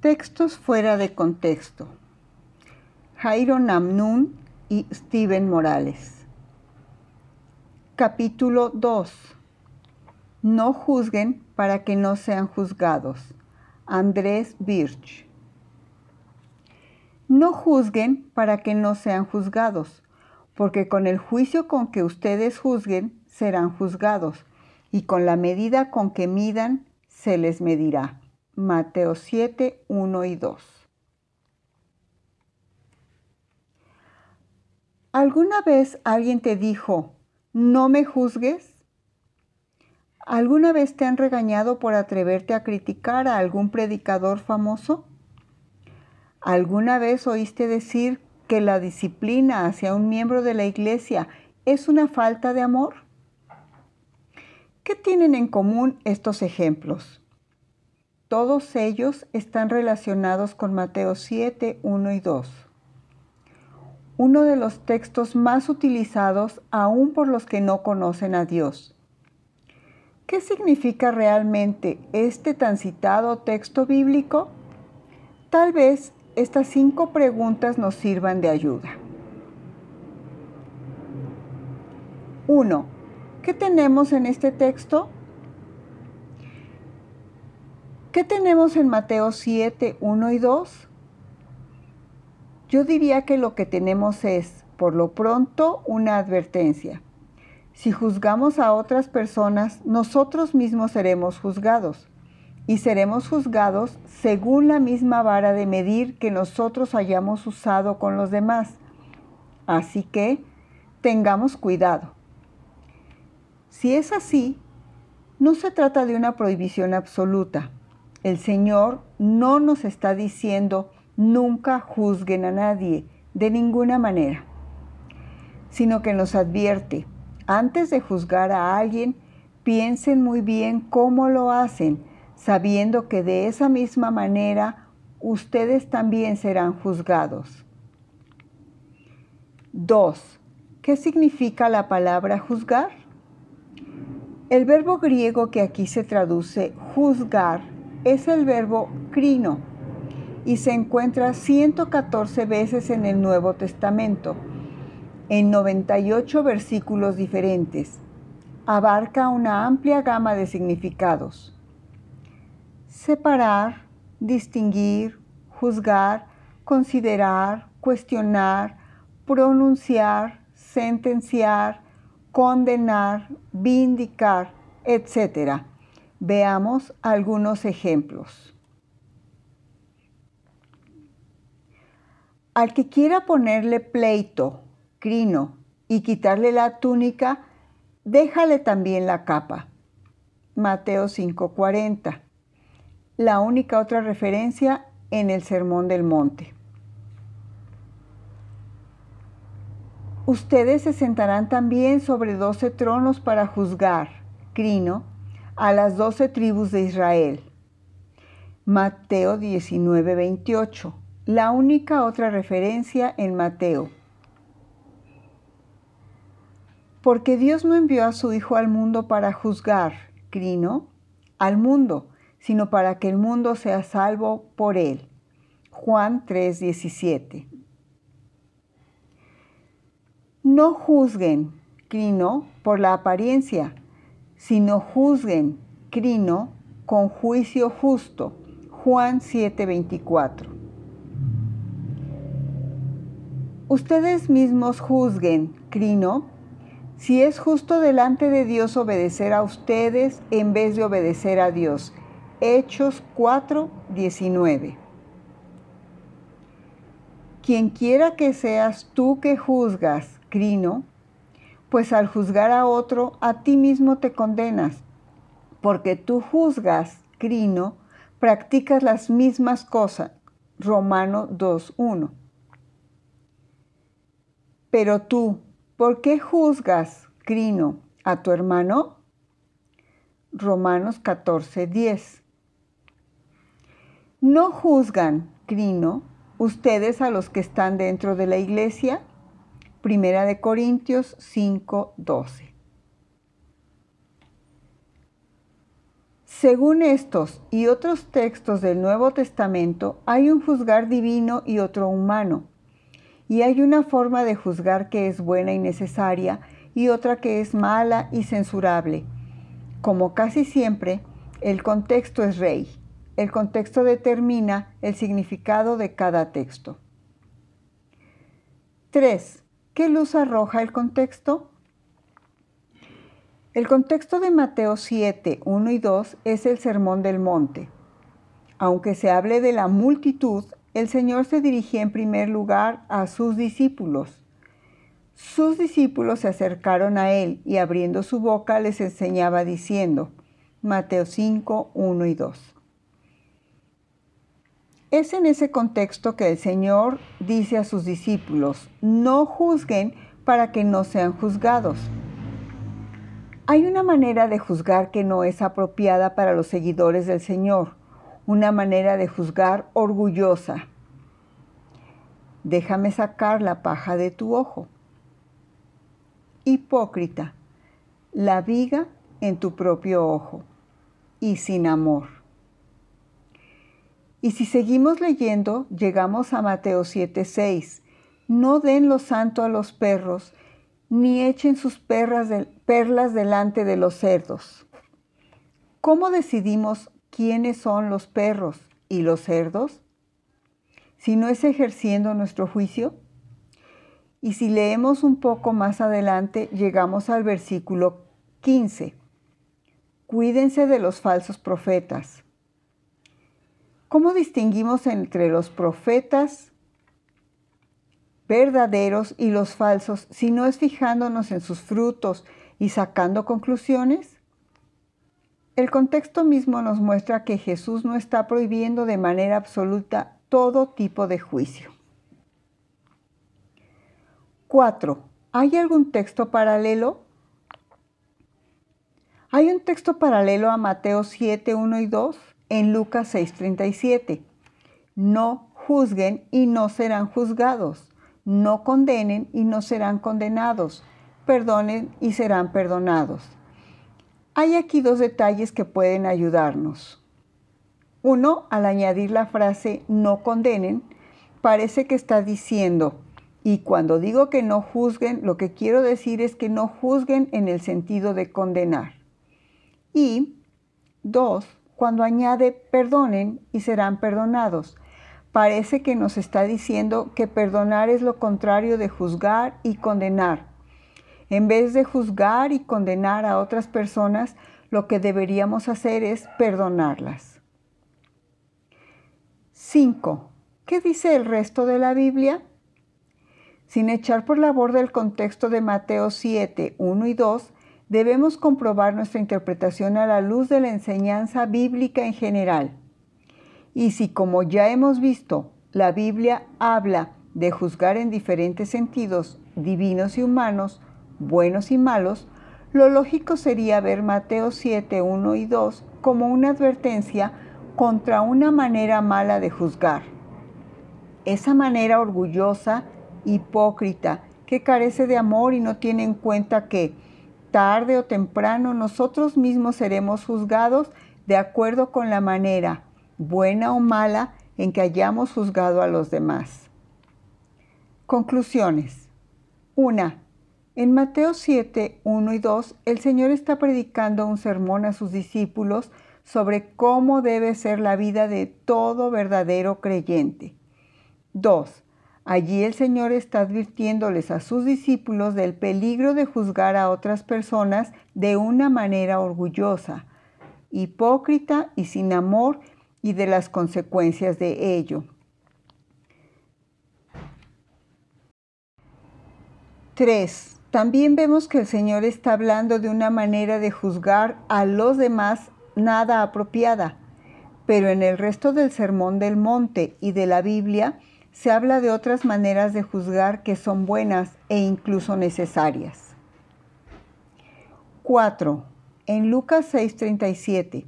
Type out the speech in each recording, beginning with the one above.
Textos fuera de contexto. Jairo Namnun y Steven Morales. Capítulo 2. No juzguen para que no sean juzgados. Andrés Birch. No juzguen para que no sean juzgados, porque con el juicio con que ustedes juzguen serán juzgados, y con la medida con que midan se les medirá. Mateo 7, 1 y 2. ¿Alguna vez alguien te dijo, no me juzgues? ¿Alguna vez te han regañado por atreverte a criticar a algún predicador famoso? ¿Alguna vez oíste decir que la disciplina hacia un miembro de la iglesia es una falta de amor? ¿Qué tienen en común estos ejemplos? Todos ellos están relacionados con Mateo 7, 1 y 2. Uno de los textos más utilizados aún por los que no conocen a Dios. ¿Qué significa realmente este tan citado texto bíblico? Tal vez estas cinco preguntas nos sirvan de ayuda. 1. ¿Qué tenemos en este texto? ¿Qué tenemos en Mateo 7, 1 y 2? Yo diría que lo que tenemos es, por lo pronto, una advertencia. Si juzgamos a otras personas, nosotros mismos seremos juzgados. Y seremos juzgados según la misma vara de medir que nosotros hayamos usado con los demás. Así que tengamos cuidado. Si es así, no se trata de una prohibición absoluta el Señor no nos está diciendo nunca juzguen a nadie de ninguna manera, sino que nos advierte, antes de juzgar a alguien, piensen muy bien cómo lo hacen, sabiendo que de esa misma manera ustedes también serán juzgados. 2. ¿Qué significa la palabra juzgar? El verbo griego que aquí se traduce juzgar es el verbo crino y se encuentra 114 veces en el Nuevo Testamento, en 98 versículos diferentes. Abarca una amplia gama de significados. Separar, distinguir, juzgar, considerar, cuestionar, pronunciar, sentenciar, condenar, vindicar, etc Veamos algunos ejemplos. Al que quiera ponerle pleito, crino y quitarle la túnica, déjale también la capa. Mateo 5:40. La única otra referencia en el Sermón del Monte. Ustedes se sentarán también sobre doce tronos para juzgar, crino, a las doce tribus de Israel. Mateo 19, 28. La única otra referencia en Mateo. Porque Dios no envió a su Hijo al mundo para juzgar, Crino, al mundo, sino para que el mundo sea salvo por él. Juan 3, 17. No juzguen, Crino, por la apariencia, sino juzguen, crino, con juicio justo. Juan 7:24. Ustedes mismos juzguen, crino, si es justo delante de Dios obedecer a ustedes en vez de obedecer a Dios. Hechos 4:19. Quien quiera que seas tú que juzgas, crino, pues al juzgar a otro, a ti mismo te condenas, porque tú juzgas, crino, practicas las mismas cosas. Romano 2.1. Pero tú, ¿por qué juzgas, crino, a tu hermano? Romanos 14.10. ¿No juzgan, crino, ustedes a los que están dentro de la iglesia? Primera de Corintios 5, 12. Según estos y otros textos del Nuevo Testamento, hay un juzgar divino y otro humano. Y hay una forma de juzgar que es buena y necesaria y otra que es mala y censurable. Como casi siempre, el contexto es rey. El contexto determina el significado de cada texto. 3. ¿Qué luz arroja el contexto? El contexto de Mateo 7, 1 y 2 es el Sermón del Monte. Aunque se hable de la multitud, el Señor se dirigía en primer lugar a sus discípulos. Sus discípulos se acercaron a Él y abriendo su boca les enseñaba diciendo, Mateo 5, 1 y 2. Es en ese contexto que el Señor dice a sus discípulos, no juzguen para que no sean juzgados. Hay una manera de juzgar que no es apropiada para los seguidores del Señor, una manera de juzgar orgullosa. Déjame sacar la paja de tu ojo. Hipócrita, la viga en tu propio ojo y sin amor. Y si seguimos leyendo, llegamos a Mateo 7:6. No den lo santo a los perros, ni echen sus perlas delante de los cerdos. ¿Cómo decidimos quiénes son los perros y los cerdos? Si no es ejerciendo nuestro juicio. Y si leemos un poco más adelante, llegamos al versículo 15. Cuídense de los falsos profetas. ¿Cómo distinguimos entre los profetas verdaderos y los falsos si no es fijándonos en sus frutos y sacando conclusiones? El contexto mismo nos muestra que Jesús no está prohibiendo de manera absoluta todo tipo de juicio. 4. ¿Hay algún texto paralelo? Hay un texto paralelo a Mateo 7, 1 y 2 en Lucas 6:37. No juzguen y no serán juzgados no condenen y no serán condenados, perdonen y serán perdonados. Hay aquí dos detalles que pueden ayudarnos. Uno, al añadir la frase no condenen, parece que está diciendo, y cuando digo que no juzguen, lo que quiero decir es que no juzguen en el sentido de condenar. Y dos, cuando añade perdonen y serán perdonados, parece que nos está diciendo que perdonar es lo contrario de juzgar y condenar. En vez de juzgar y condenar a otras personas, lo que deberíamos hacer es perdonarlas. 5. ¿Qué dice el resto de la Biblia? Sin echar por la borda el contexto de Mateo 7, 1 y 2, debemos comprobar nuestra interpretación a la luz de la enseñanza bíblica en general. Y si, como ya hemos visto, la Biblia habla de juzgar en diferentes sentidos, divinos y humanos, buenos y malos, lo lógico sería ver Mateo 7, 1 y 2 como una advertencia contra una manera mala de juzgar. Esa manera orgullosa, hipócrita, que carece de amor y no tiene en cuenta que tarde o temprano nosotros mismos seremos juzgados de acuerdo con la manera buena o mala, en que hayamos juzgado a los demás. Conclusiones. 1. En Mateo 7, 1 y 2, el Señor está predicando un sermón a sus discípulos sobre cómo debe ser la vida de todo verdadero creyente. 2. Allí el Señor está advirtiéndoles a sus discípulos del peligro de juzgar a otras personas de una manera orgullosa, hipócrita y sin amor y de las consecuencias de ello. 3. También vemos que el Señor está hablando de una manera de juzgar a los demás nada apropiada, pero en el resto del Sermón del Monte y de la Biblia se habla de otras maneras de juzgar que son buenas e incluso necesarias. 4. En Lucas 6:37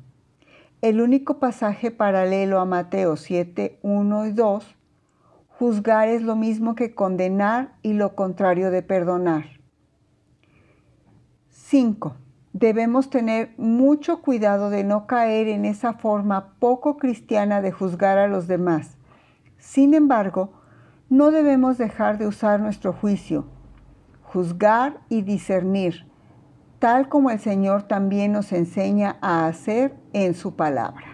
el único pasaje paralelo a Mateo 7, 1 y 2, juzgar es lo mismo que condenar y lo contrario de perdonar. 5. debemos tener mucho cuidado de no caer en esa forma poco cristiana de juzgar a los demás. Sin embargo, no debemos dejar de usar nuestro juicio, juzgar y discernir, tal como el Señor también nos enseña a hacer en su palabra.